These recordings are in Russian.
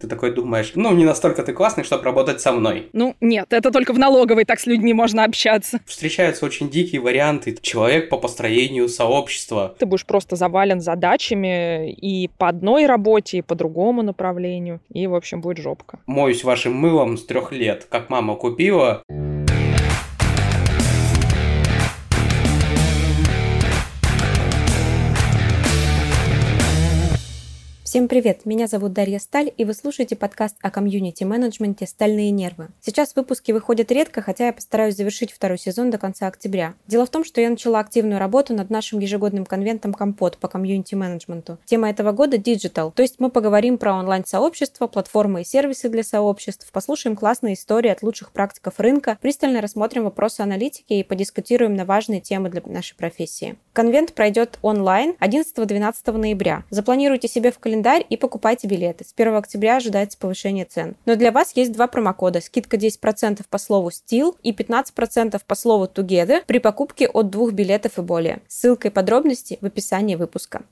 Ты такой думаешь, ну, не настолько ты классный, чтобы работать со мной. Ну, нет, это только в налоговой так с людьми можно общаться. Встречаются очень дикие варианты. Человек по построению сообщества. Ты будешь просто завален задачами и по одной работе, и по другому направлению. И, в общем, будет жопка. Моюсь вашим мылом с трех лет, как мама купила. Всем привет! Меня зовут Дарья Сталь, и вы слушаете подкаст о комьюнити-менеджменте «Стальные нервы». Сейчас выпуски выходят редко, хотя я постараюсь завершить второй сезон до конца октября. Дело в том, что я начала активную работу над нашим ежегодным конвентом «Компот» по комьюнити-менеджменту. Тема этого года – Digital, то есть мы поговорим про онлайн-сообщества, платформы и сервисы для сообществ, послушаем классные истории от лучших практиков рынка, пристально рассмотрим вопросы аналитики и подискутируем на важные темы для нашей профессии. Конвент пройдет онлайн 11-12 ноября. Запланируйте себе в календаре календарь и покупайте билеты. С 1 октября ожидается повышение цен. Но для вас есть два промокода. Скидка 10% по слову STIL и 15% по слову TOGETHER при покупке от двух билетов и более. Ссылка и подробности в описании выпуска.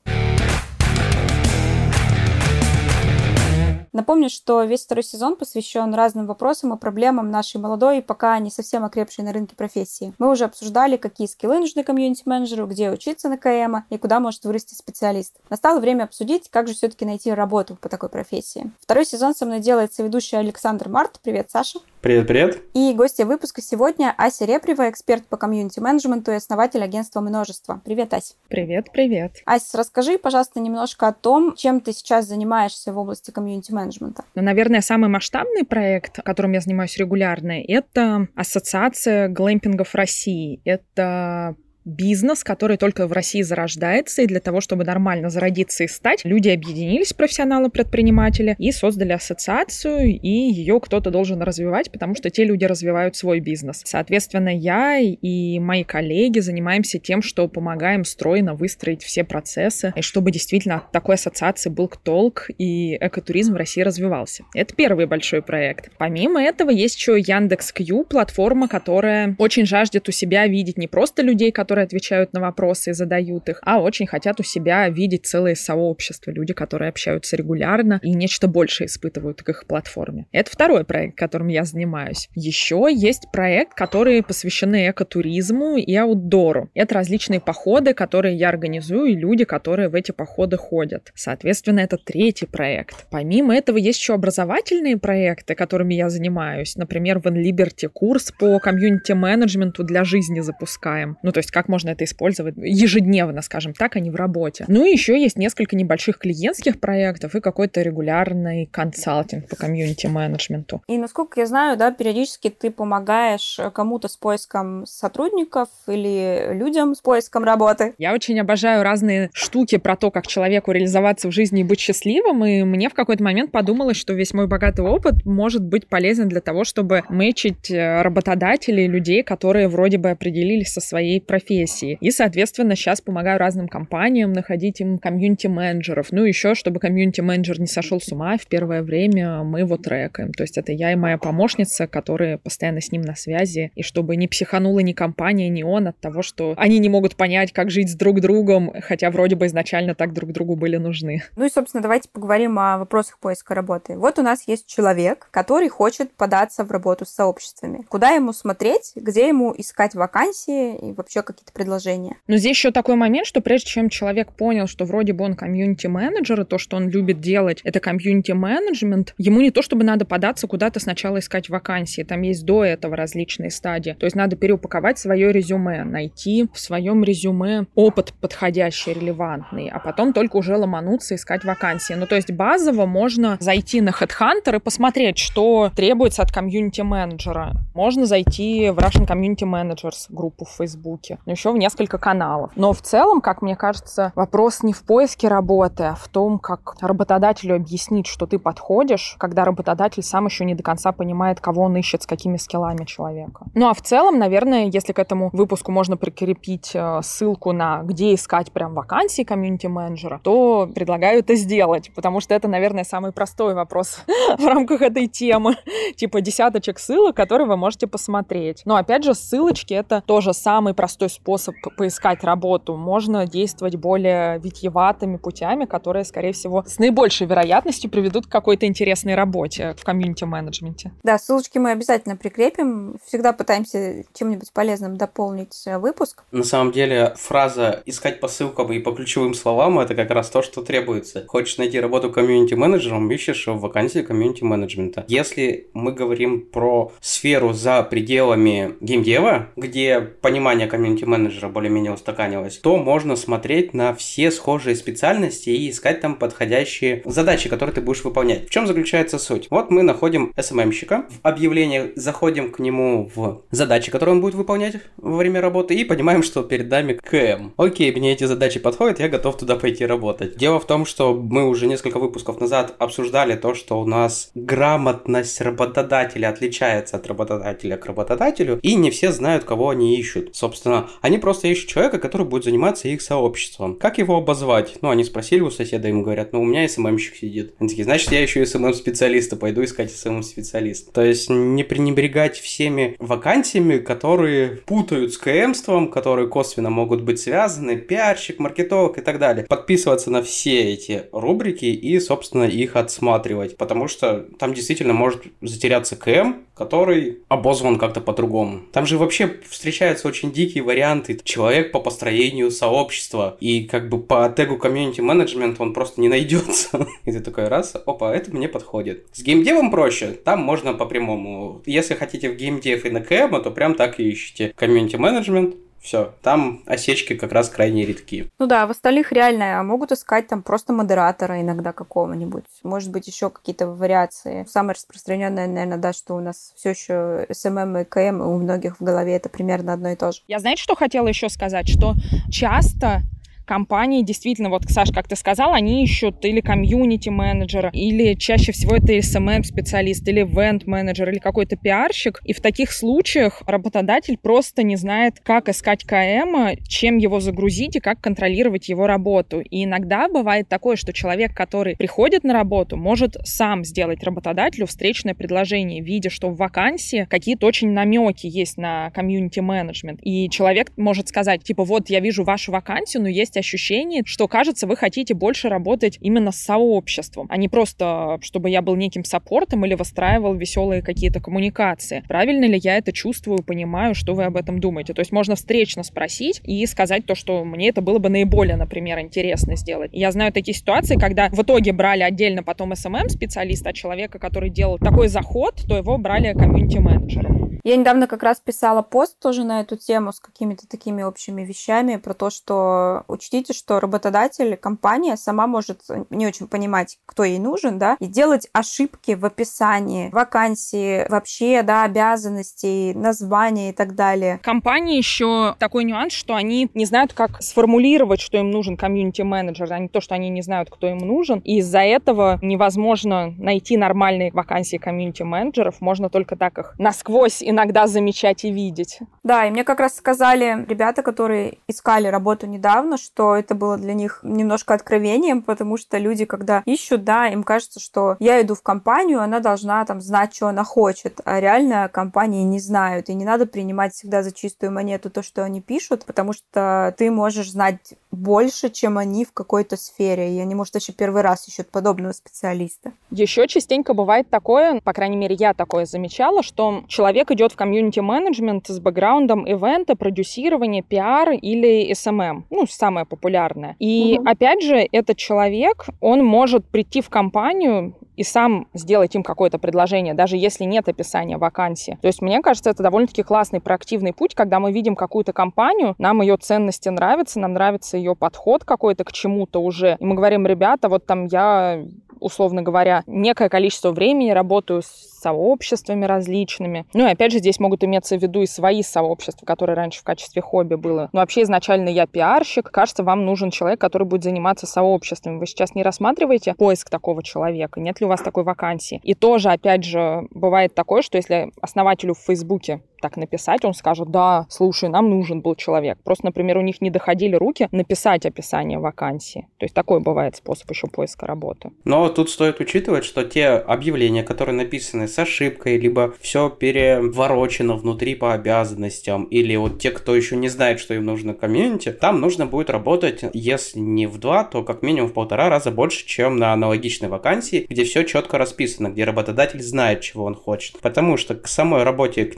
Напомню, что весь второй сезон посвящен разным вопросам и проблемам нашей молодой и пока не совсем окрепшей на рынке профессии. Мы уже обсуждали, какие скиллы нужны комьюнити-менеджеру, где учиться на КМ и куда может вырасти специалист. Настало время обсудить, как же все-таки найти работу по такой профессии. Второй сезон со мной делается ведущий Александр Март. Привет, Саша. Привет, привет. И гостья выпуска сегодня Ася Репрева, эксперт по комьюнити-менеджменту и основатель агентства «Множество». Привет, Ася. Привет, привет. Ася, расскажи, пожалуйста, немножко о том, чем ты сейчас занимаешься в области комьюнити-менеджмента менеджмента? Ну, наверное, самый масштабный проект, которым я занимаюсь регулярно, это Ассоциация глэмпингов России. Это бизнес, который только в России зарождается, и для того, чтобы нормально зародиться и стать, люди объединились, профессионалы-предприниматели, и создали ассоциацию, и ее кто-то должен развивать, потому что те люди развивают свой бизнес. Соответственно, я и мои коллеги занимаемся тем, что помогаем стройно выстроить все процессы, и чтобы действительно от такой ассоциации был толк, и экотуризм в России развивался. Это первый большой проект. Помимо этого, есть еще Яндекс.Кью, платформа, которая очень жаждет у себя видеть не просто людей, которые которые отвечают на вопросы и задают их, а очень хотят у себя видеть целые сообщества, люди, которые общаются регулярно и нечто большее испытывают к их платформе. Это второй проект, которым я занимаюсь. Еще есть проект, который посвящены экотуризму и аутдору. Это различные походы, которые я организую, и люди, которые в эти походы ходят. Соответственно, это третий проект. Помимо этого есть еще образовательные проекты, которыми я занимаюсь. Например, в InLiberty курс по комьюнити-менеджменту для жизни запускаем. Ну, то есть как можно это использовать ежедневно, скажем так, а не в работе. Ну и еще есть несколько небольших клиентских проектов и какой-то регулярный консалтинг по комьюнити-менеджменту. И насколько я знаю, да, периодически ты помогаешь кому-то с поиском сотрудников или людям с поиском работы. Я очень обожаю разные штуки про то, как человеку реализоваться в жизни и быть счастливым, и мне в какой-то момент подумалось, что весь мой богатый опыт может быть полезен для того, чтобы мэчить э, работодателей, людей, которые вроде бы определились со своей профессией профессии. И, соответственно, сейчас помогаю разным компаниям находить им комьюнити-менеджеров. Ну, еще, чтобы комьюнити-менеджер не сошел с ума, в первое время мы его трекаем. То есть это я и моя помощница, которые постоянно с ним на связи. И чтобы не психанула ни компания, ни он от того, что они не могут понять, как жить с друг другом, хотя вроде бы изначально так друг другу были нужны. Ну и, собственно, давайте поговорим о вопросах поиска работы. Вот у нас есть человек, который хочет податься в работу с сообществами. Куда ему смотреть, где ему искать вакансии и вообще какие-то какие-то предложения. Но здесь еще такой момент, что прежде чем человек понял, что вроде бы он комьюнити-менеджер, и то, что он любит делать, это комьюнити-менеджмент, ему не то, чтобы надо податься куда-то сначала искать вакансии, там есть до этого различные стадии. То есть надо переупаковать свое резюме, найти в своем резюме опыт подходящий, релевантный, а потом только уже ломануться искать вакансии. Ну, то есть базово можно зайти на Headhunter и посмотреть, что требуется от комьюнити-менеджера. Можно зайти в Russian Community Managers группу в Фейсбуке. Ну, еще в несколько каналов. Но в целом, как мне кажется, вопрос не в поиске работы, а в том, как работодателю объяснить, что ты подходишь, когда работодатель сам еще не до конца понимает, кого он ищет, с какими скиллами человека. Ну а в целом, наверное, если к этому выпуску можно прикрепить э, ссылку на где искать прям вакансии комьюнити-менеджера, то предлагаю это сделать, потому что это, наверное, самый простой вопрос в рамках этой темы. типа десяточек ссылок, которые вы можете посмотреть. Но опять же, ссылочки — это тоже самый простой способ поискать работу. Можно действовать более витьеватыми путями, которые, скорее всего, с наибольшей вероятностью приведут к какой-то интересной работе в комьюнити-менеджменте. Да, ссылочки мы обязательно прикрепим. Всегда пытаемся чем-нибудь полезным дополнить выпуск. На самом деле, фраза «искать по ссылкам и по ключевым словам» — это как раз то, что требуется. Хочешь найти работу комьюнити-менеджером, ищешь в вакансии комьюнити-менеджмента. Если мы говорим про сферу за пределами геймдева, где понимание комьюнити-менеджера более-менее устаканилось, то можно смотреть на все схожие специальности и искать там подходящие задачи, которые ты будешь выполнять. В чем заключается суть? Вот мы находим SMM-щика, в объявлении заходим к нему в задачи, которые он будет выполнять во время работы, и понимаем, что перед нами КМ. Окей, мне эти задачи подходят, я готов туда пойти работать. Дело в том, что мы уже несколько выпусков назад обсуждали то, что у нас грамотность работодателя отличается от работодателя к работодателю, и не все знают, кого они ищут. Собственно, они просто ищут человека, который будет заниматься их сообществом. Как его обозвать? Ну, они спросили у соседа, им говорят, ну, у меня SMM-щик сидит. Они такие, значит, я еще SMM-специалиста, пойду искать SMM-специалиста. То есть, не пренебрегать всеми вакансиями, которые путают с КМством, которые косвенно могут быть связаны, пиарщик, маркетолог и так далее. Подписываться на все эти рубрики и, собственно, их отсматривать, потому что там действительно может затеряться КМ, который обозван как-то по-другому. Там же вообще встречаются очень дикие варианты. Человек по построению сообщества. И как бы по тегу комьюнити менеджмент он просто не найдется. И ты такой раз, опа, это мне подходит. С геймдевом проще. Там можно по прямому. Если хотите в геймдев и на КМ, то прям так и ищите. Комьюнити менеджмент, все, там осечки как раз крайне редки. Ну да, в остальных реально могут искать там просто модератора иногда какого-нибудь. Может быть, еще какие-то вариации. Самое распространенное, наверное, да, что у нас все еще SMM и КМ у многих в голове это примерно одно и то же. Я знаете, что хотела еще сказать? Что часто компании действительно, вот, Саш, как ты сказал, они ищут или комьюнити-менеджера, или чаще всего это SMM-специалист, или ивент-менеджер, или какой-то пиарщик. И в таких случаях работодатель просто не знает, как искать КМ, чем его загрузить и как контролировать его работу. И иногда бывает такое, что человек, который приходит на работу, может сам сделать работодателю встречное предложение, видя, что в вакансии какие-то очень намеки есть на комьюнити-менеджмент. И человек может сказать, типа, вот я вижу вашу вакансию, но есть ощущение, что, кажется, вы хотите больше работать именно с сообществом, а не просто, чтобы я был неким саппортом или выстраивал веселые какие-то коммуникации. Правильно ли я это чувствую, понимаю, что вы об этом думаете? То есть можно встречно спросить и сказать то, что мне это было бы наиболее, например, интересно сделать. Я знаю такие ситуации, когда в итоге брали отдельно потом SMM-специалиста, а человека, который делал такой заход, то его брали комьюнити-менеджером. Я недавно как раз писала пост тоже на эту тему с какими-то такими общими вещами про то, что учтите, что работодатель, компания сама может не очень понимать, кто ей нужен, да, и делать ошибки в описании вакансии, вообще, да, обязанностей, названия и так далее. Компании еще такой нюанс, что они не знают, как сформулировать, что им нужен комьюнити-менеджер, а не то, что они не знают, кто им нужен. И из-за этого невозможно найти нормальные вакансии комьюнити-менеджеров, можно только так их насквозь иногда замечать и видеть. Да, и мне как раз сказали ребята, которые искали работу недавно, что это было для них немножко откровением, потому что люди, когда ищут, да, им кажется, что я иду в компанию, она должна там знать, что она хочет, а реально компании не знают, и не надо принимать всегда за чистую монету то, что они пишут, потому что ты можешь знать больше, чем они в какой-то сфере, и они, может, еще первый раз ищут подобного специалиста. Еще частенько бывает такое, по крайней мере, я такое замечала, что человек идет в комьюнити-менеджмент с бэкграундом ивента, продюсирования, пиар или SMM, ну, самое популярное. И, угу. опять же, этот человек, он может прийти в компанию и сам сделать им какое-то предложение, даже если нет описания вакансии. То есть, мне кажется, это довольно-таки классный проактивный путь, когда мы видим какую-то компанию, нам ее ценности нравятся, нам нравится ее подход какой-то к чему-то уже, и мы говорим, ребята, вот там я условно говоря, некое количество времени работаю с сообществами различными. Ну и опять же, здесь могут иметься в виду и свои сообщества, которые раньше в качестве хобби было. Но вообще изначально я пиарщик. Кажется, вам нужен человек, который будет заниматься сообществами. Вы сейчас не рассматриваете поиск такого человека? Нет ли у вас такой вакансии? И тоже, опять же, бывает такое, что если основателю в Фейсбуке так написать, он скажет, да, слушай, нам нужен был человек. Просто, например, у них не доходили руки написать описание вакансии. То есть такой бывает способ еще поиска работы. Но тут стоит учитывать, что те объявления, которые написаны с ошибкой, либо все переворочено внутри по обязанностям, или вот те, кто еще не знает, что им нужно комьюнити, там нужно будет работать, если не в два, то как минимум в полтора раза больше, чем на аналогичной вакансии, где все четко расписано, где работодатель знает, чего он хочет. Потому что к самой работе, к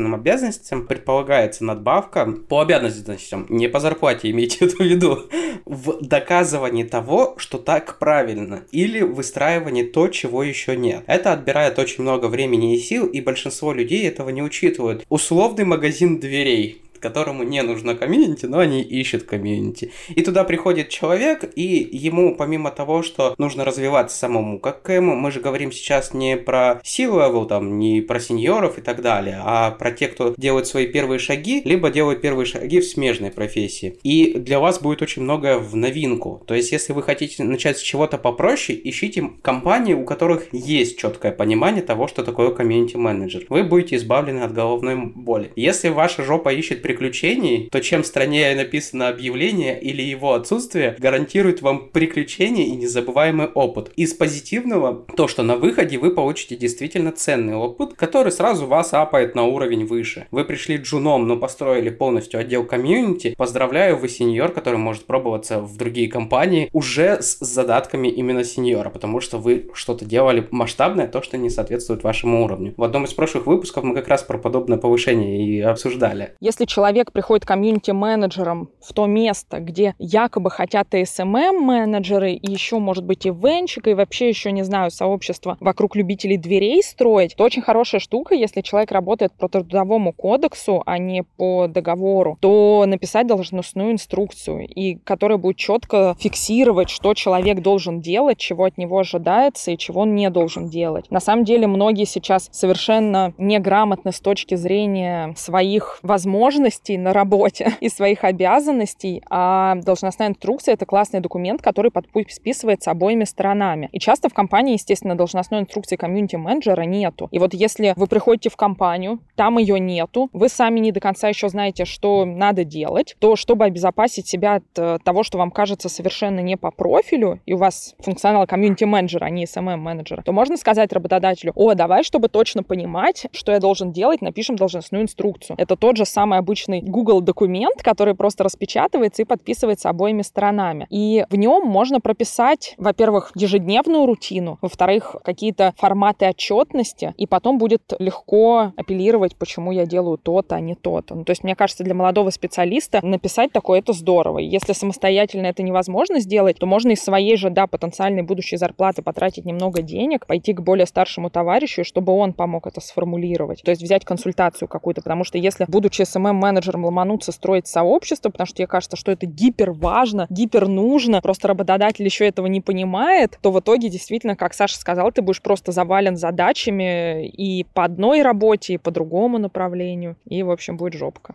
непосредственным обязанностям предполагается надбавка по обязанностям, не по зарплате, имейте это в виду, в доказывании того, что так правильно, или выстраивании то, чего еще нет. Это отбирает очень много времени и сил, и большинство людей этого не учитывают. Условный магазин дверей которому не нужно комьюнити, но они ищут комьюнити. И туда приходит человек, и ему помимо того, что нужно развиваться самому, как ему, мы же говорим сейчас не про C-level, там, не про сеньоров и так далее, а про тех, кто делает свои первые шаги, либо делает первые шаги в смежной профессии. И для вас будет очень многое в новинку. То есть, если вы хотите начать с чего-то попроще, ищите компании, у которых есть четкое понимание того, что такое комьюнити-менеджер. Вы будете избавлены от головной боли. Если ваша жопа ищет приключений, то чем страннее написано объявление или его отсутствие, гарантирует вам приключения и незабываемый опыт. Из позитивного, то, что на выходе вы получите действительно ценный опыт, который сразу вас апает на уровень выше. Вы пришли джуном, но построили полностью отдел комьюнити. Поздравляю, вы сеньор, который может пробоваться в другие компании уже с задатками именно сеньора, потому что вы что-то делали масштабное, то, что не соответствует вашему уровню. В одном из прошлых выпусков мы как раз про подобное повышение и обсуждали. Если человек человек приходит комьюнити-менеджером в то место, где якобы хотят и SMM-менеджеры, и еще, может быть, и венчик, и вообще еще, не знаю, сообщество вокруг любителей дверей строить, то очень хорошая штука, если человек работает по трудовому кодексу, а не по договору, то написать должностную инструкцию, и которая будет четко фиксировать, что человек должен делать, чего от него ожидается и чего он не должен делать. На самом деле многие сейчас совершенно неграмотны с точки зрения своих возможностей, ценностей на работе и своих обязанностей, а должностная инструкция — это классный документ, который подписывается обоими сторонами. И часто в компании, естественно, должностной инструкции комьюнити-менеджера нету. И вот если вы приходите в компанию, там ее нету, вы сами не до конца еще знаете, что надо делать, то чтобы обезопасить себя от э, того, что вам кажется совершенно не по профилю, и у вас функционал комьюнити-менеджера, а не SMM-менеджера, то можно сказать работодателю, о, давай, чтобы точно понимать, что я должен делать, напишем должностную инструкцию. Это тот же самый обычный обычный Google документ, который просто распечатывается и подписывается обоими сторонами. И в нем можно прописать, во-первых, ежедневную рутину, во-вторых, какие-то форматы отчетности, и потом будет легко апеллировать, почему я делаю то-то, а не то-то. Ну, то есть, мне кажется, для молодого специалиста написать такое это здорово. Если самостоятельно это невозможно сделать, то можно из своей же, да, потенциальной будущей зарплаты потратить немного денег, пойти к более старшему товарищу, чтобы он помог это сформулировать. То есть взять консультацию какую-то, потому что если, будучи SMM менеджером ломануться строить сообщество, потому что тебе кажется, что это гипер важно, гипер нужно, просто работодатель еще этого не понимает, то в итоге действительно, как Саша сказал, ты будешь просто завален задачами и по одной работе, и по другому направлению, и, в общем, будет жопка.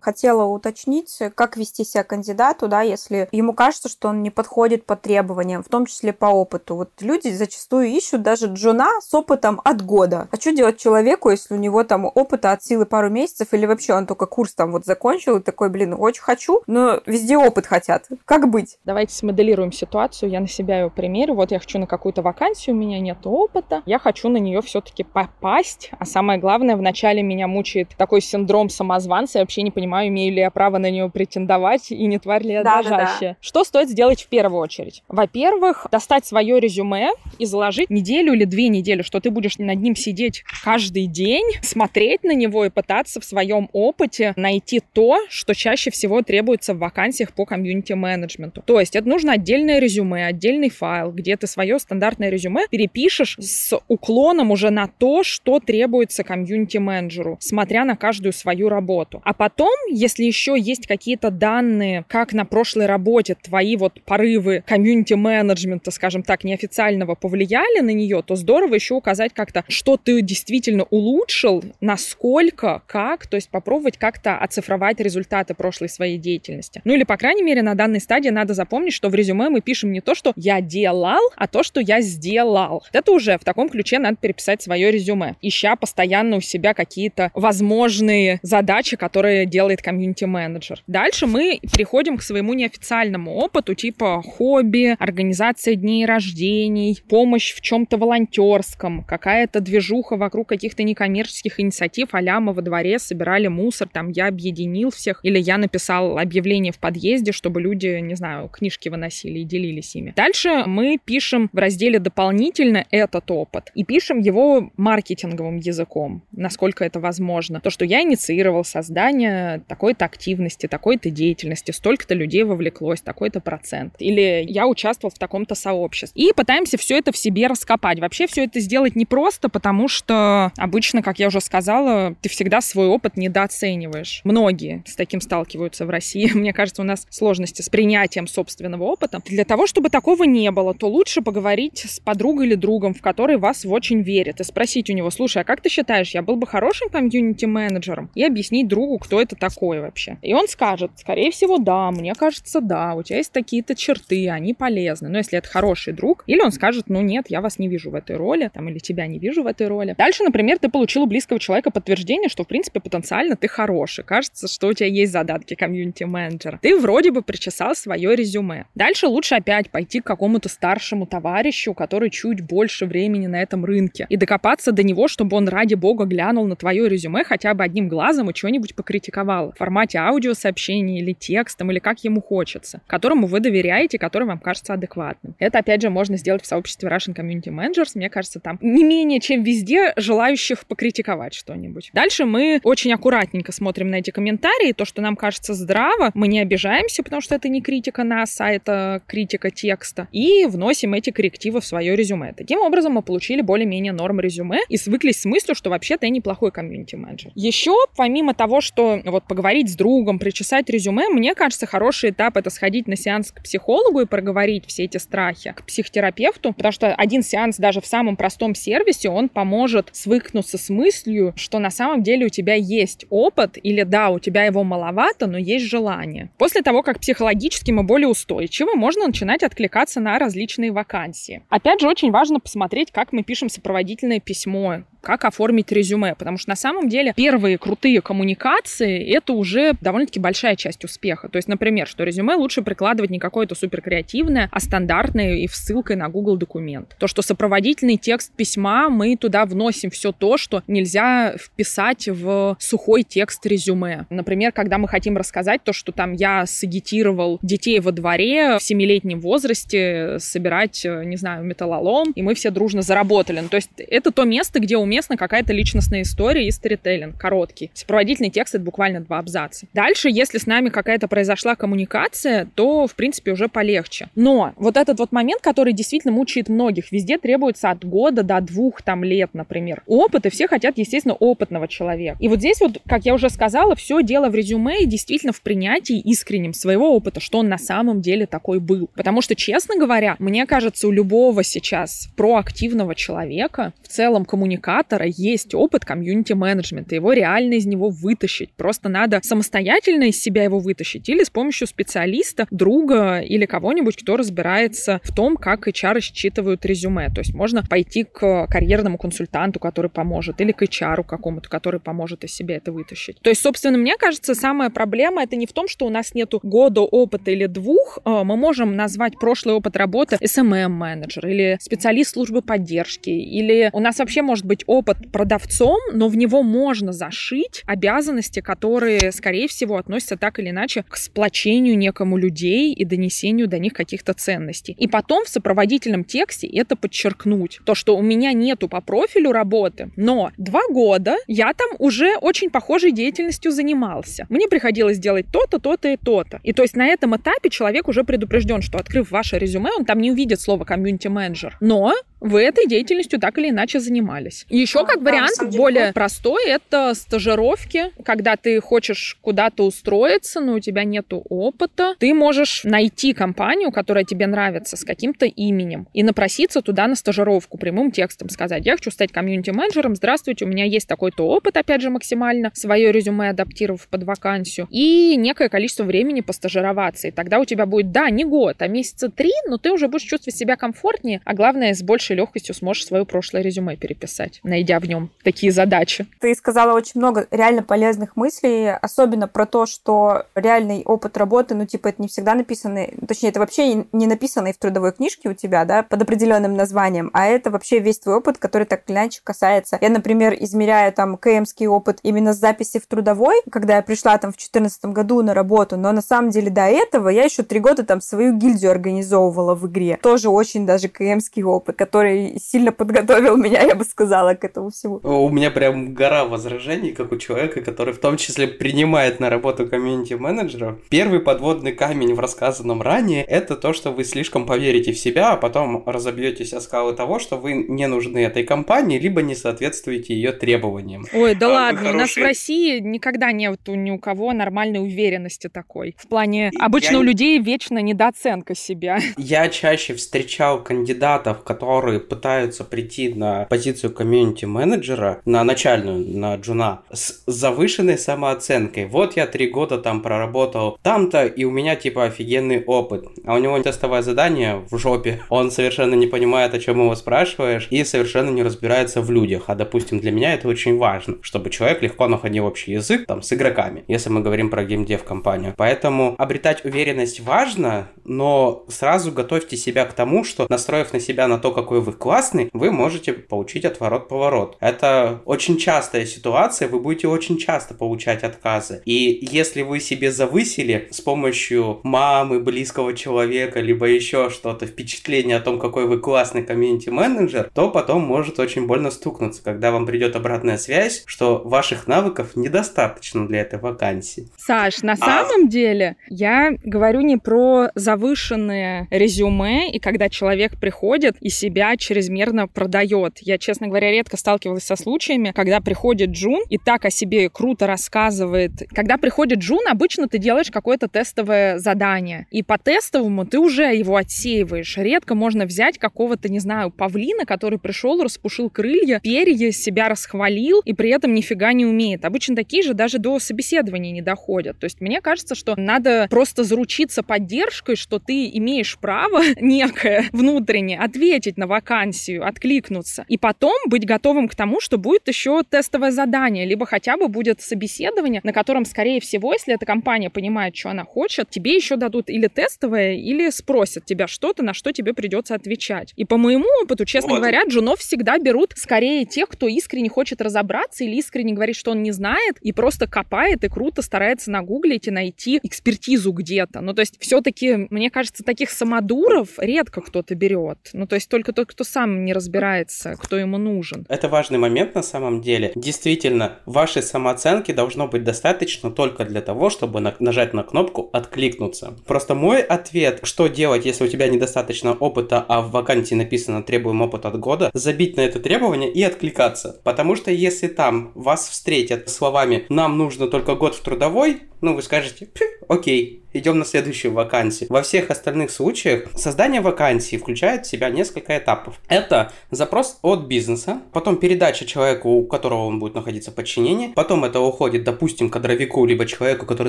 Хотела уточнить, как вести себя кандидату, да, если ему кажется, что он не подходит по требованиям, в том числе по опыту. Вот люди зачастую ищут даже джуна с опытом от года. А что делать человеку, если у него там опыта от силы пару месяцев, или вообще он только курс там вот закончил и такой, блин, очень хочу, но везде опыт хотят. Как быть? Давайте смоделируем ситуацию. Я на себя ее примерю. Вот я хочу на какую-то вакансию, у меня нет опыта. Я хочу на нее все-таки попасть. А самое главное, вначале меня мучает такой синдром самозванца. Я вообще не понимаю, понимаю, имею ли я право на него претендовать и не тварь ли я да, дрожащая. Да, да. Что стоит сделать в первую очередь? Во-первых, достать свое резюме и заложить неделю или две недели, что ты будешь над ним сидеть каждый день, смотреть на него и пытаться в своем опыте найти то, что чаще всего требуется в вакансиях по комьюнити-менеджменту. То есть это нужно отдельное резюме, отдельный файл, где ты свое стандартное резюме перепишешь с уклоном уже на то, что требуется комьюнити-менеджеру, смотря на каждую свою работу. А потом если еще есть какие-то данные, как на прошлой работе твои вот порывы комьюнити-менеджмента, скажем так, неофициального повлияли на нее, то здорово еще указать как-то, что ты действительно улучшил, насколько, как, то есть попробовать как-то оцифровать результаты прошлой своей деятельности. Ну или, по крайней мере, на данной стадии надо запомнить, что в резюме мы пишем не то, что я делал, а то, что я сделал. Это уже в таком ключе надо переписать свое резюме, ища постоянно у себя какие-то возможные задачи, которые делает комьюнити-менеджер. Дальше мы переходим к своему неофициальному опыту, типа хобби, организация дней рождений, помощь в чем-то волонтерском, какая-то движуха вокруг каких-то некоммерческих инициатив, а мы во дворе собирали мусор, там я объединил всех, или я написал объявление в подъезде, чтобы люди, не знаю, книжки выносили и делились ими. Дальше мы пишем в разделе «Дополнительно» этот опыт и пишем его маркетинговым языком, насколько это возможно. То, что я инициировал создание такой-то активности, такой-то деятельности, столько-то людей вовлеклось, такой-то процент. Или я участвовал в таком-то сообществе. И пытаемся все это в себе раскопать. Вообще все это сделать непросто, потому что обычно, как я уже сказала, ты всегда свой опыт недооцениваешь. Многие с таким сталкиваются в России. Мне кажется, у нас сложности с принятием собственного опыта. Для того, чтобы такого не было, то лучше поговорить с подругой или другом, в который вас очень верит, и спросить у него, слушай, а как ты считаешь, я был бы хорошим комьюнити-менеджером? И объяснить другу, кто это такой вообще. И он скажет, скорее всего, да, мне кажется, да, у тебя есть такие-то черты, они полезны. Но если это хороший друг, или он скажет, ну нет, я вас не вижу в этой роли, там, или тебя не вижу в этой роли. Дальше, например, ты получил у близкого человека подтверждение, что, в принципе, потенциально ты хороший. Кажется, что у тебя есть задатки комьюнити-менеджера. Ты вроде бы причесал свое резюме. Дальше лучше опять пойти к какому-то старшему товарищу, который чуть больше времени на этом рынке, и докопаться до него, чтобы он ради бога глянул на твое резюме хотя бы одним глазом и что-нибудь покритиковал в формате аудиосообщения или текстом, или как ему хочется, которому вы доверяете, который вам кажется адекватным. Это, опять же, можно сделать в сообществе Russian Community Managers. Мне кажется, там не менее, чем везде, желающих покритиковать что-нибудь. Дальше мы очень аккуратненько смотрим на эти комментарии. То, что нам кажется здраво, мы не обижаемся, потому что это не критика нас, а это критика текста. И вносим эти коррективы в свое резюме. Таким образом, мы получили более-менее норм резюме и свыклись с мыслью, что вообще-то я неплохой комьюнити-менеджер. Еще, помимо того, что вот поговорить с другом, причесать резюме, мне кажется, хороший этап это сходить на сеанс к психологу и проговорить все эти страхи к психотерапевту, потому что один сеанс даже в самом простом сервисе, он поможет свыкнуться с мыслью, что на самом деле у тебя есть опыт, или да, у тебя его маловато, но есть желание. После того, как психологически мы более устойчивы, можно начинать откликаться на различные вакансии. Опять же, очень важно посмотреть, как мы пишем сопроводительное письмо, как оформить резюме, потому что на самом деле первые крутые коммуникации — это уже довольно-таки большая часть успеха. То есть, например, что резюме лучше прикладывать не какое-то супер креативное, а стандартное и в ссылкой на Google документ. То, что сопроводительный текст письма, мы туда вносим все то, что нельзя вписать в сухой текст резюме. Например, когда мы хотим рассказать то, что там я сагитировал детей во дворе в семилетнем возрасте собирать, не знаю, металлолом, и мы все дружно заработали. Ну, то есть это то место, где у уместна какая-то личностная история и сторителлинг, короткий. Сопроводительный текст — это буквально два абзаца. Дальше, если с нами какая-то произошла коммуникация, то, в принципе, уже полегче. Но вот этот вот момент, который действительно мучает многих, везде требуется от года до двух там лет, например. Опыт, и все хотят, естественно, опытного человека. И вот здесь вот, как я уже сказала, все дело в резюме и действительно в принятии искреннем своего опыта, что он на самом деле такой был. Потому что, честно говоря, мне кажется, у любого сейчас проактивного человека в целом коммуникация куратора есть опыт комьюнити-менеджмента, его реально из него вытащить. Просто надо самостоятельно из себя его вытащить или с помощью специалиста, друга или кого-нибудь, кто разбирается в том, как HR считывают резюме. То есть можно пойти к карьерному консультанту, который поможет, или к HR какому-то, который поможет из себя это вытащить. То есть, собственно, мне кажется, самая проблема это не в том, что у нас нету года опыта или двух. А, мы можем назвать прошлый опыт работы SMM-менеджер или специалист службы поддержки, или у нас вообще может быть опыт продавцом, но в него можно зашить обязанности, которые, скорее всего, относятся так или иначе к сплочению некому людей и донесению до них каких-то ценностей. И потом в сопроводительном тексте это подчеркнуть. То, что у меня нету по профилю работы, но два года я там уже очень похожей деятельностью занимался. Мне приходилось делать то-то, то-то и то-то. И то есть на этом этапе человек уже предупрежден, что открыв ваше резюме, он там не увидит слово комьюнити менеджер. Но вы этой деятельностью так или иначе занимались. Еще а, как да, вариант более простой, это стажировки, когда ты хочешь куда-то устроиться, но у тебя нету опыта, ты можешь найти компанию, которая тебе нравится, с каким-то именем, и напроситься туда на стажировку прямым текстом, сказать, я хочу стать комьюнити-менеджером, здравствуйте, у меня есть такой-то опыт, опять же, максимально, свое резюме адаптировав под вакансию, и некое количество времени постажироваться, и тогда у тебя будет, да, не год, а месяца три, но ты уже будешь чувствовать себя комфортнее, а главное, с большей легкостью сможешь свое прошлое резюме переписать, найдя в нем такие задачи. Ты сказала очень много реально полезных мыслей, особенно про то, что реальный опыт работы, ну, типа, это не всегда написанный, точнее, это вообще не написанный в трудовой книжке у тебя, да, под определенным названием, а это вообще весь твой опыт, который так или иначе касается. Я, например, измеряю там КМский опыт именно с записи в трудовой, когда я пришла там в 2014 году на работу, но на самом деле до этого я еще три года там свою гильдию организовывала в игре. Тоже очень даже КМский опыт, который сильно подготовил меня, я бы сказала, к этому всему. У меня прям гора возражений, как у человека, который в том числе принимает на работу комьюнити-менеджеров. Первый подводный камень в рассказанном ранее – это то, что вы слишком поверите в себя, а потом разобьетесь о скалы того, что вы не нужны этой компании, либо не соответствуете ее требованиям. Ой, да а, ладно, хороший... у нас в России никогда нет ни у кого нормальной уверенности такой. В плане, обычно я... у людей вечно недооценка себя. Я чаще встречал кандидатов, которые пытаются прийти на позицию комьюнити-менеджера, на начальную, на джуна, с завышенной самооценкой. Вот я три года там проработал там-то, и у меня типа офигенный опыт. А у него тестовое задание в жопе. Он совершенно не понимает, о чем его спрашиваешь, и совершенно не разбирается в людях. А допустим, для меня это очень важно, чтобы человек легко находил общий язык там с игроками, если мы говорим про геймдев компанию. Поэтому обретать уверенность важно, но сразу готовьте себя к тому, что настроив на себя на то, какой вы классный, вы можете получить отворот-поворот. Это очень частая ситуация, вы будете очень часто получать отказы. И если вы себе завысили с помощью мамы, близкого человека, либо еще что-то, впечатление о том, какой вы классный комьюнити-менеджер, то потом может очень больно стукнуться, когда вам придет обратная связь, что ваших навыков недостаточно для этой вакансии. Саш, на а... самом деле я говорю не про завышенное резюме, и когда человек приходит и себя чрезмерно продает. Я, честно говоря, редко сталкивалась со случаями, когда приходит Джун и так о себе круто рассказывает. Когда приходит Джун, обычно ты делаешь какое-то тестовое задание, и по тестовому ты уже его отсеиваешь. Редко можно взять какого-то, не знаю, павлина, который пришел, распушил крылья, перья, себя расхвалил и при этом нифига не умеет. Обычно такие же даже до собеседования не доходят. То есть мне кажется, что надо просто заручиться поддержкой, что ты имеешь право некое внутренне ответить на вакансию, откликнуться, и потом быть готовым к тому, что будет еще тестовое задание, либо хотя бы будет собеседование, на котором, скорее всего, если эта компания понимает, что она хочет, тебе еще дадут или тестовое, или спросят тебя что-то, на что тебе придется отвечать. И по моему опыту, честно вот. говоря, джунов всегда берут скорее тех, кто искренне хочет разобраться или искренне говорит, что он не знает, и просто копает и круто старается нагуглить и найти экспертизу где-то. Ну, то есть все-таки, мне кажется, таких самодуров редко кто-то берет. Ну, то есть только тот, кто сам не разбирается, кто ему нужен. Это важный момент на самом деле. Действительно, вашей самооценки должно быть достаточно только для того, чтобы на- нажать на кнопку «Откликнуться». Просто мой ответ, что делать, если у тебя недостаточно опыта, а в вакансии написано «Требуем опыт от года», забить на это требование и откликаться. Потому что если там вас встретят словами «Нам нужно только год в трудовой», ну, вы скажете «Окей, идем на следующую вакансию. Во всех остальных случаях создание вакансии включает в себя несколько этапов. Это запрос от бизнеса, потом передача человеку, у которого он будет находиться подчинение, потом это уходит, допустим, кадровику, либо человеку, который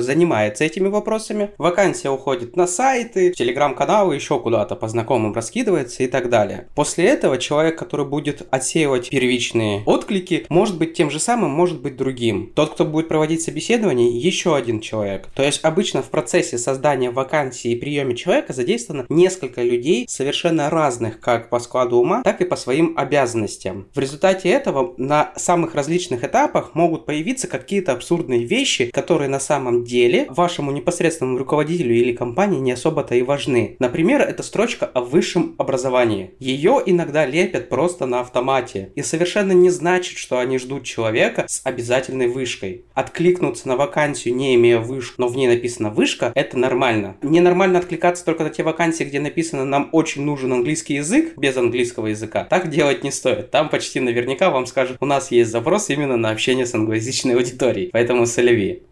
занимается этими вопросами. Вакансия уходит на сайты, в телеграм-каналы, еще куда-то по знакомым раскидывается и так далее. После этого человек, который будет отсеивать первичные отклики, может быть тем же самым, может быть другим. Тот, кто будет проводить собеседование, еще один человек. То есть обычно в процессе создания вакансии и приеме человека задействовано несколько людей, совершенно разных как по складу ума, так и по своим обязанностям. В результате этого на самых различных этапах могут появиться какие-то абсурдные вещи, которые на самом деле вашему непосредственному руководителю или компании не особо-то и важны. Например, это строчка о высшем образовании. Ее иногда лепят просто на автомате и совершенно не значит, что они ждут человека с обязательной вышкой. Откликнуться на вакансию, не имея вышку, но в ней написано вышка, это нормально. Ненормально откликаться только на те вакансии, где написано нам очень нужен английский язык без английского языка. Так делать не стоит. Там почти наверняка вам скажут, у нас есть запрос именно на общение с англоязычной аудиторией. Поэтому солеви.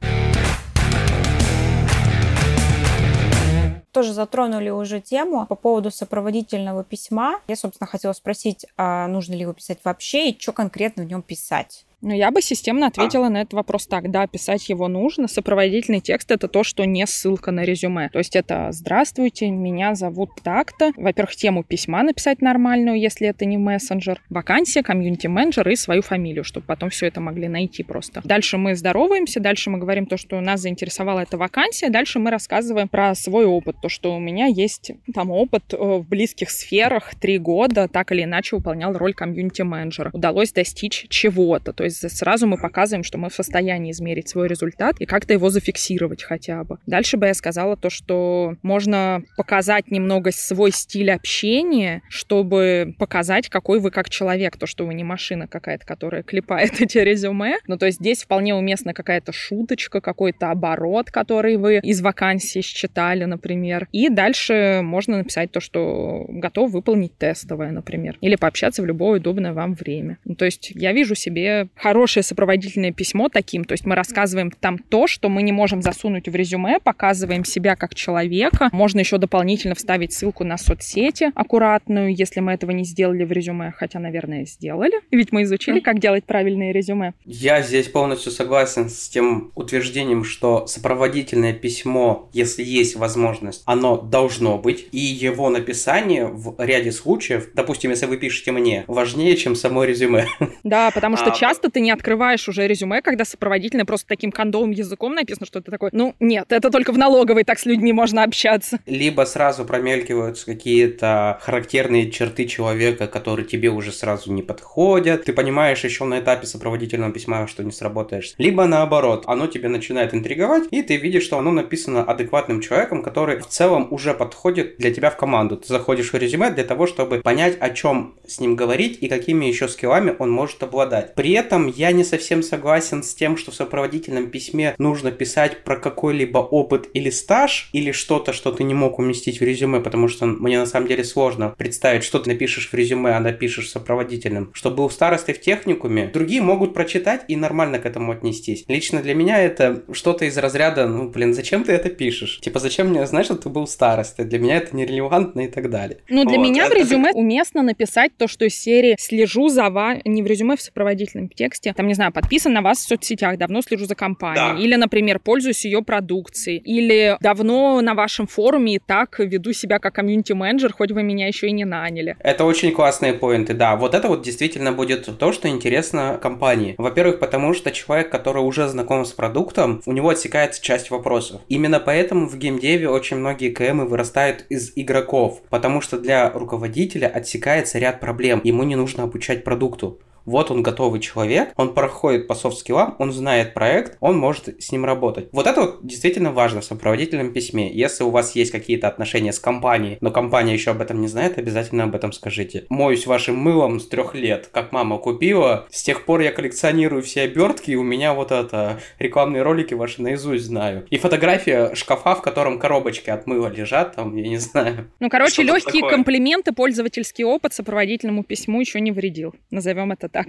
тоже затронули уже тему по поводу сопроводительного письма. Я, собственно, хотела спросить, а нужно ли его писать вообще и что конкретно в нем писать? Ну, я бы системно ответила а. на этот вопрос так. Да, писать его нужно. Сопроводительный текст — это то, что не ссылка на резюме. То есть это «Здравствуйте, меня зовут так-то». Во-первых, тему письма написать нормальную, если это не мессенджер. Вакансия, комьюнити-менеджер и свою фамилию, чтобы потом все это могли найти просто. Дальше мы здороваемся, дальше мы говорим то, что нас заинтересовала эта вакансия, дальше мы рассказываем про свой опыт, то, что у меня есть там опыт э, в близких сферах, три года так или иначе выполнял роль комьюнити-менеджера. Удалось достичь чего-то, то есть есть сразу мы показываем, что мы в состоянии измерить свой результат и как-то его зафиксировать хотя бы. Дальше бы я сказала то, что можно показать немного свой стиль общения, чтобы показать, какой вы как человек, то, что вы не машина какая-то, которая клепает эти резюме. Ну, то есть здесь вполне уместна какая-то шуточка, какой-то оборот, который вы из вакансии считали, например. И дальше можно написать то, что готов выполнить тестовое, например, или пообщаться в любое удобное вам время. Ну, то есть я вижу себе хорошее сопроводительное письмо таким. То есть мы рассказываем там то, что мы не можем засунуть в резюме, показываем себя как человека. Можно еще дополнительно вставить ссылку на соцсети аккуратную, если мы этого не сделали в резюме, хотя, наверное, сделали. Ведь мы изучили, как делать правильные резюме. Я здесь полностью согласен с тем утверждением, что сопроводительное письмо, если есть возможность, оно должно быть, и его написание в ряде случаев, допустим, если вы пишете мне, важнее, чем само резюме. Да, потому что а, часто ты не открываешь уже резюме, когда сопроводительное просто таким кондовым языком написано, что ты такой, ну, нет, это только в налоговой так с людьми можно общаться. Либо сразу промелькиваются какие-то характерные черты человека, которые тебе уже сразу не подходят. Ты понимаешь еще на этапе сопроводительного письма, что не сработаешь. Либо наоборот, оно тебе начинает интриговать, и ты видишь, что оно написано адекватным человеком, который в целом уже подходит для тебя в команду. Ты заходишь в резюме для того, чтобы понять, о чем с ним говорить и какими еще скиллами он может обладать. При этом этом я не совсем согласен с тем, что в сопроводительном письме нужно писать про какой-либо опыт или стаж, или что-то, что ты не мог уместить в резюме, потому что мне на самом деле сложно представить, что ты напишешь в резюме, а напишешь сопроводительным. Что был старостой в техникуме, другие могут прочитать и нормально к этому отнестись. Лично для меня это что-то из разряда, ну, блин, зачем ты это пишешь? Типа, зачем мне знать, что ты был старостой? Для меня это нерелевантно и так далее. Ну, для вот. меня в резюме уместно написать то, что из серии «слежу за вами», не в резюме, в сопроводительном тексте, тексте, там, не знаю, подписан на вас в соцсетях, давно слежу за компанией, да. или, например, пользуюсь ее продукцией, или давно на вашем форуме и так веду себя как комьюнити-менеджер, хоть вы меня еще и не наняли. Это очень классные поинты, да. Вот это вот действительно будет то, что интересно компании. Во-первых, потому что человек, который уже знаком с продуктом, у него отсекается часть вопросов. Именно поэтому в геймдеве очень многие КМы вырастают из игроков, потому что для руководителя отсекается ряд проблем. Ему не нужно обучать продукту. Вот он готовый человек, он проходит по софт-скиллам, он знает проект, он может с ним работать. Вот это вот действительно важно в сопроводительном письме. Если у вас есть какие-то отношения с компанией, но компания еще об этом не знает, обязательно об этом скажите. Моюсь вашим мылом с трех лет, как мама купила. С тех пор я коллекционирую все обертки, и у меня вот это рекламные ролики ваши наизусть знаю. И фотография шкафа, в котором коробочки от мыла лежат, там, я не знаю. Ну, короче, легкие такое. комплименты, пользовательский опыт сопроводительному письму еще не вредил. Назовем это так.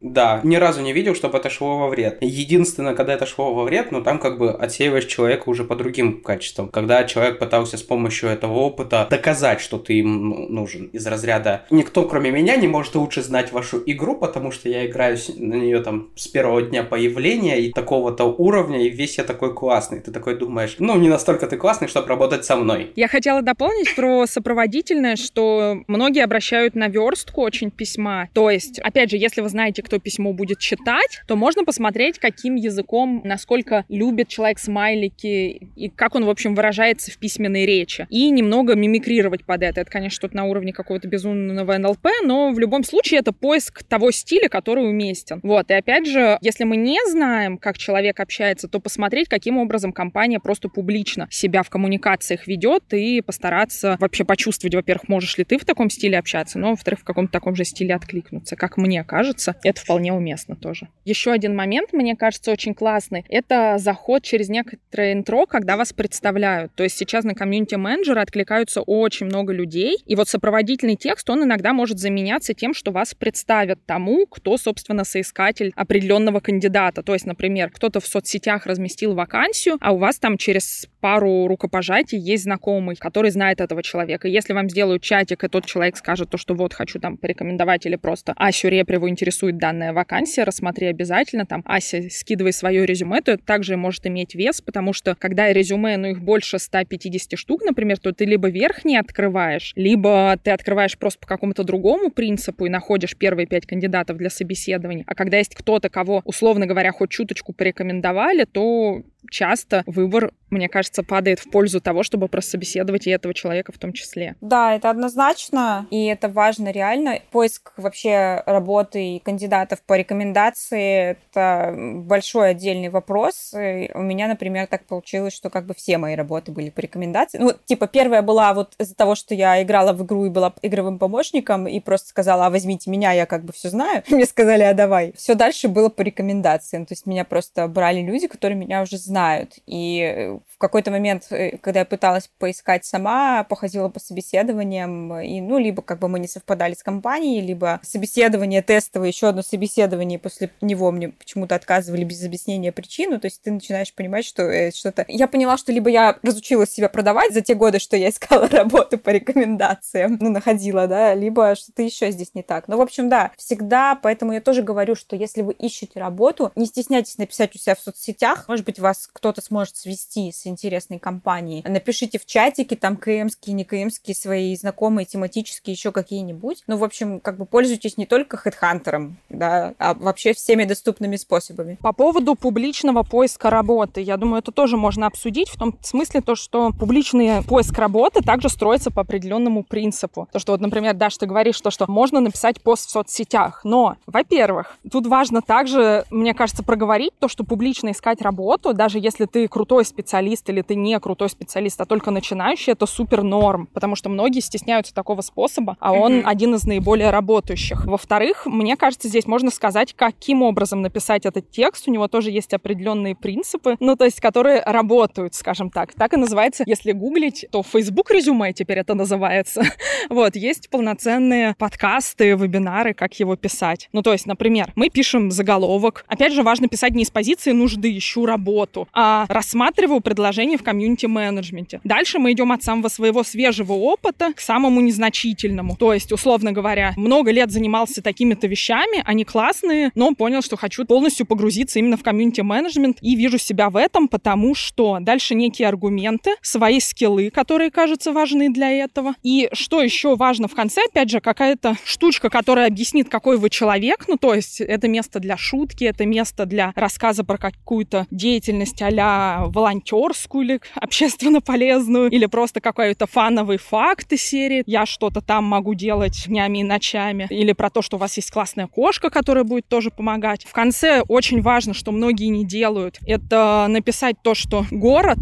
Да, ни разу не видел, чтобы это шло во вред. Единственное, когда это шло во вред, ну там как бы отсеиваешь человека уже по другим качествам. Когда человек пытался с помощью этого опыта доказать, что ты им ну, нужен из разряда «Никто, кроме меня, не может лучше знать вашу игру, потому что я играю на нее там с первого дня появления и такого-то уровня, и весь я такой классный». Ты такой думаешь, ну не настолько ты классный, чтобы работать со мной. Я хотела дополнить про сопроводительное, что многие обращают на верстку очень письма. То есть, опять же, если вы знаете, кто письмо будет читать, то можно посмотреть, каким языком, насколько любит человек смайлики и как он, в общем, выражается в письменной речи. И немного мимикрировать под это. Это, конечно, что-то на уровне какого-то безумного НЛП, но в любом случае это поиск того стиля, который уместен. Вот. И опять же, если мы не знаем, как человек общается, то посмотреть, каким образом компания просто публично себя в коммуникациях ведет и постараться вообще почувствовать, во-первых, можешь ли ты в таком стиле общаться, но, во-вторых, в каком-то таком же стиле откликнуться, как мне покажется, это вполне уместно тоже. Еще один момент, мне кажется, очень классный, это заход через некоторое интро, когда вас представляют. То есть сейчас на комьюнити менеджера откликаются очень много людей, и вот сопроводительный текст, он иногда может заменяться тем, что вас представят тому, кто, собственно, соискатель определенного кандидата. То есть, например, кто-то в соцсетях разместил вакансию, а у вас там через пару рукопожатий есть знакомый, который знает этого человека. Если вам сделают чатик, и тот человек скажет то, что вот, хочу там порекомендовать или просто Асю Репреву интересует данная вакансия, рассмотри обязательно, там, Ася, скидывай свое резюме, то это также может иметь вес, потому что когда резюме, ну, их больше 150 штук, например, то ты либо верхний открываешь, либо ты открываешь просто по какому-то другому принципу и находишь первые пять кандидатов для собеседования. А когда есть кто-то, кого, условно говоря, хоть чуточку порекомендовали, то часто выбор, мне кажется, падает в пользу того, чтобы прособеседовать и этого человека в том числе. Да, это однозначно, и это важно реально. Поиск вообще работы и кандидатов по рекомендации — это большой отдельный вопрос. И у меня, например, так получилось, что как бы все мои работы были по рекомендации. Ну, типа, первая была вот из-за того, что я играла в игру и была игровым помощником, и просто сказала, а возьмите меня, я как бы все знаю. Мне сказали, а давай. Все дальше было по рекомендациям. То есть меня просто брали люди, которые меня уже знают знают. И в какой-то момент, э, когда я пыталась поискать сама, походила по собеседованиям, и, ну, либо как бы мы не совпадали с компанией, либо собеседование тестовое, еще одно собеседование, после него мне почему-то отказывали без объяснения причину, то есть ты начинаешь понимать, что э, что-то... Я поняла, что либо я разучилась себя продавать за те годы, что я искала работу по рекомендациям, ну, находила, да, либо что-то еще здесь не так. Ну, в общем, да, всегда, поэтому я тоже говорю, что если вы ищете работу, не стесняйтесь написать у себя в соцсетях, может быть, вас кто-то сможет свести с интересной компанией. Напишите в чатике там КМские, не КМские свои знакомые, тематические, еще какие-нибудь. Ну, в общем, как бы пользуйтесь не только хедхантером, да, а вообще всеми доступными способами. По поводу публичного поиска работы, я думаю, это тоже можно обсудить в том смысле, то, что публичный поиск работы также строится по определенному принципу. То, что вот, например, Даш, ты говоришь, то, что можно написать пост в соцсетях. Но, во-первых, тут важно также, мне кажется, проговорить то, что публично искать работу, даже если ты крутой специалист или ты не крутой специалист, а только начинающий, это супер норм, потому что многие стесняются такого способа, а он mm-hmm. один из наиболее работающих. Во-вторых, мне кажется, здесь можно сказать, каким образом написать этот текст. У него тоже есть определенные принципы, ну, то есть, которые работают, скажем так. Так и называется, если гуглить, то Facebook резюме теперь это называется. вот, есть полноценные подкасты, вебинары, как его писать. Ну, то есть, например, мы пишем заголовок. Опять же, важно писать не из позиции «нужды, ищу работу», а рассматриваю предложение в комьюнити-менеджменте. Дальше мы идем от самого своего свежего опыта к самому незначительному. То есть, условно говоря, много лет занимался такими-то вещами, они классные, но понял, что хочу полностью погрузиться именно в комьюнити-менеджмент и вижу себя в этом, потому что дальше некие аргументы, свои скиллы, которые кажутся важны для этого. И что еще важно в конце, опять же, какая-то штучка, которая объяснит, какой вы человек, ну, то есть это место для шутки, это место для рассказа про какую-то деятельность а волонтерскую или общественно полезную, или просто какой-то фановый факт из серии «Я что-то там могу делать днями и ночами», или про то, что у вас есть классная кошка, которая будет тоже помогать. В конце очень важно, что многие не делают, это написать то, что город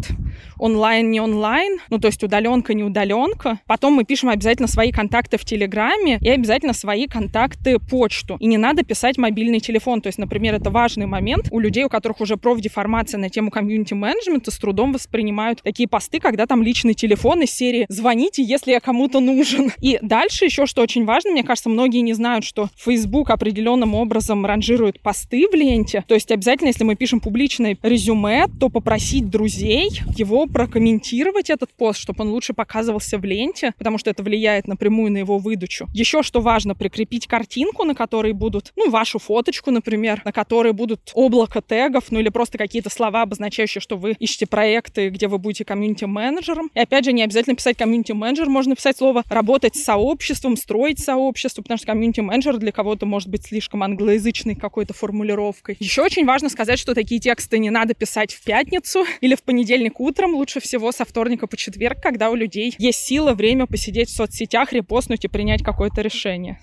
онлайн, не онлайн, ну, то есть удаленка, не удаленка. Потом мы пишем обязательно свои контакты в Телеграме и обязательно свои контакты почту. И не надо писать мобильный телефон. То есть, например, это важный момент у людей, у которых уже профдеформация на тему комьюнити-менеджмента, с трудом воспринимают такие посты, когда там личный телефон из серии «Звоните, если я кому-то нужен». И дальше еще, что очень важно, мне кажется, многие не знают, что Facebook определенным образом ранжирует посты в ленте. То есть обязательно, если мы пишем публичное резюме, то попросить друзей его прокомментировать этот пост, чтобы он лучше показывался в ленте, потому что это влияет напрямую на его выдачу. Еще что важно, прикрепить картинку, на которой будут, ну, вашу фоточку, например, на которой будут облако тегов, ну, или просто какие-то слова, обозначающие, что вы ищете проекты, где вы будете комьюнити-менеджером. И опять же, не обязательно писать комьюнити-менеджер, можно писать слово работать с сообществом, строить сообщество, потому что комьюнити-менеджер для кого-то может быть слишком англоязычной какой-то формулировкой. Еще очень важно сказать, что такие тексты не надо писать в пятницу или в понедельник утром, лучше всего со вторника по четверг, когда у людей есть сила, время посидеть в соцсетях, репостнуть и принять какое-то решение.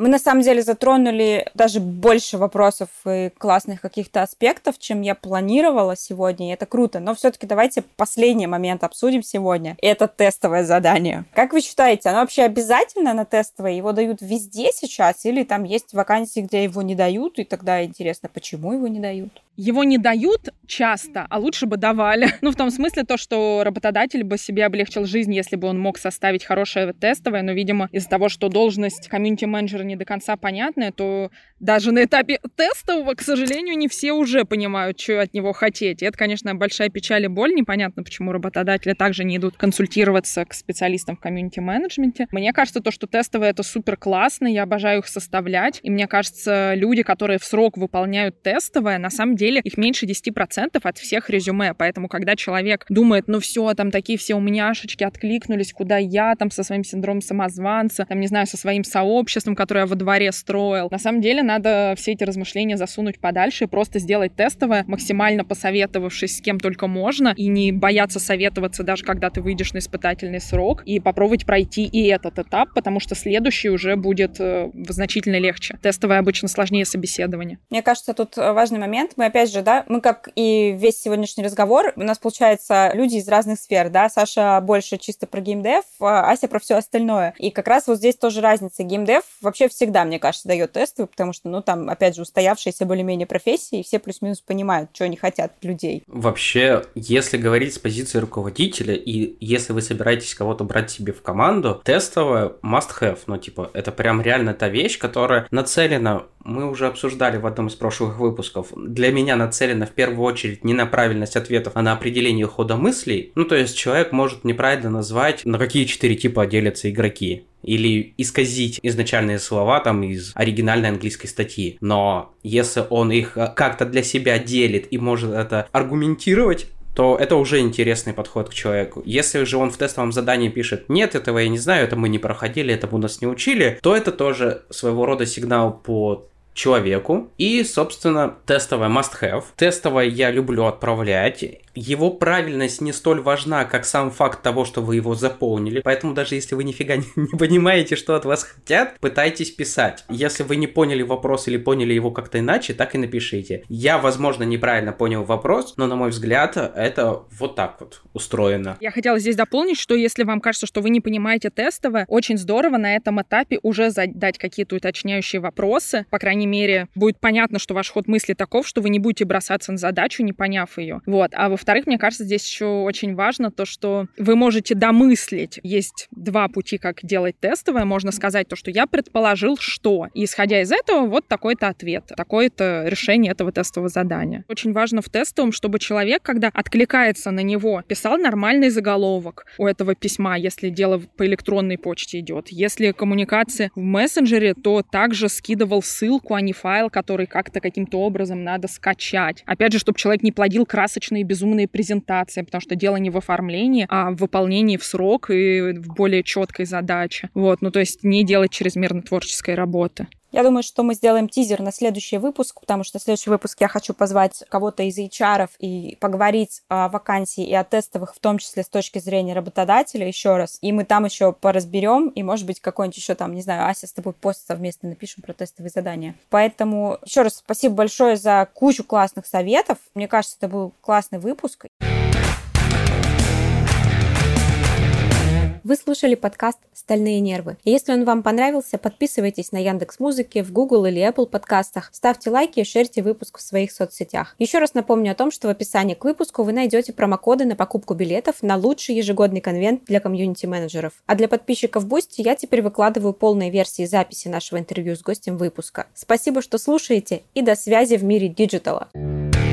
Мы на самом деле затронули даже больше вопросов и классных каких-то аспектов, чем я планировала сегодня, и это круто. Но все-таки давайте последний момент обсудим сегодня. Это тестовое задание. Как вы считаете, оно вообще обязательно на тестовое? Его дают везде сейчас? Или там есть вакансии, где его не дают, и тогда интересно, почему его не дают? Его не дают часто, а лучше бы давали. Ну, в том смысле то, что работодатель бы себе облегчил жизнь, если бы он мог составить хорошее тестовое, но, видимо, из-за того, что должность комьюнити-менеджера не до конца понятная, то даже на этапе тестового, к сожалению, не все уже понимают, что от него хотеть. И это, конечно, большая печаль и боль. Непонятно, почему работодатели также не идут консультироваться к специалистам в комьюнити-менеджменте. Мне кажется, то, что тестовые — это супер классно, я обожаю их составлять. И мне кажется, люди, которые в срок выполняют тестовое, на самом деле их меньше 10% от всех резюме. Поэтому, когда человек думает, ну все, там такие все умняшечки откликнулись, куда я там со своим синдромом самозванца, там, не знаю, со своим сообществом, которое я во дворе строил. На самом деле, надо все эти размышления засунуть подальше и просто сделать тестовое, максимально посоветовавшись с кем только можно, и не бояться советоваться даже когда ты выйдешь на испытательный срок, и попробовать пройти и этот этап, потому что следующий уже будет э, значительно легче. Тестовое обычно сложнее собеседование. Мне кажется, тут важный момент. Мы опять же, да, мы как и весь сегодняшний разговор, у нас получается люди из разных сфер, да, Саша больше чисто про геймдев, а Ася про все остальное. И как раз вот здесь тоже разница. Геймдев вообще всегда, мне кажется, дает тесты, потому что ну, там, опять же, устоявшиеся более-менее профессии, и все плюс-минус понимают, что они хотят людей. Вообще, если говорить с позиции руководителя, и если вы собираетесь кого-то брать себе в команду, тестовое must-have, ну, типа, это прям реально та вещь, которая нацелена мы уже обсуждали в одном из прошлых выпусков, для меня нацелена в первую очередь не на правильность ответов, а на определение хода мыслей. Ну, то есть человек может неправильно назвать, на какие четыре типа делятся игроки или исказить изначальные слова там из оригинальной английской статьи. Но если он их э, как-то для себя делит и может это аргументировать, то это уже интересный подход к человеку. Если же он в тестовом задании пишет «нет, этого я не знаю, это мы не проходили, этому нас не учили», то это тоже своего рода сигнал по человеку. И, собственно, тестовое must-have. Тестовое я люблю отправлять его правильность не столь важна, как сам факт того, что вы его заполнили. Поэтому даже если вы нифига не, не понимаете, что от вас хотят, пытайтесь писать. Если вы не поняли вопрос или поняли его как-то иначе, так и напишите. Я, возможно, неправильно понял вопрос, но, на мой взгляд, это вот так вот устроено. Я хотела здесь дополнить, что если вам кажется, что вы не понимаете тестовое, очень здорово на этом этапе уже задать какие-то уточняющие вопросы. По крайней мере, будет понятно, что ваш ход мысли таков, что вы не будете бросаться на задачу, не поняв ее. Вот. А во во-вторых, мне кажется, здесь еще очень важно то, что вы можете домыслить. Есть два пути, как делать тестовое. Можно сказать то, что я предположил, что. И исходя из этого, вот такой-то ответ, такое-то решение этого тестового задания. Очень важно в тестовом, чтобы человек, когда откликается на него, писал нормальный заголовок у этого письма, если дело по электронной почте идет. Если коммуникация в мессенджере, то также скидывал ссылку, а не файл, который как-то каким-то образом надо скачать. Опять же, чтобы человек не плодил красочные безумные умные презентации, потому что дело не в оформлении, а в выполнении в срок и в более четкой задаче. Вот, ну то есть не делать чрезмерно творческой работы. Я думаю, что мы сделаем тизер на следующий выпуск, потому что в следующий выпуск я хочу позвать кого-то из HR и поговорить о вакансии и о тестовых, в том числе с точки зрения работодателя еще раз. И мы там еще поразберем, и, может быть, какой-нибудь еще там, не знаю, Ася с тобой пост совместно напишем про тестовые задания. Поэтому еще раз спасибо большое за кучу классных советов. Мне кажется, это был классный выпуск. Вы слушали подкаст «Стальные нервы». Если он вам понравился, подписывайтесь на Яндекс Музыке, в Google или Apple подкастах, ставьте лайки и шерьте выпуск в своих соцсетях. Еще раз напомню о том, что в описании к выпуску вы найдете промокоды на покупку билетов на лучший ежегодный конвент для комьюнити-менеджеров. А для подписчиков Boosty я теперь выкладываю полные версии записи нашего интервью с гостем выпуска. Спасибо, что слушаете, и до связи в мире диджитала. thank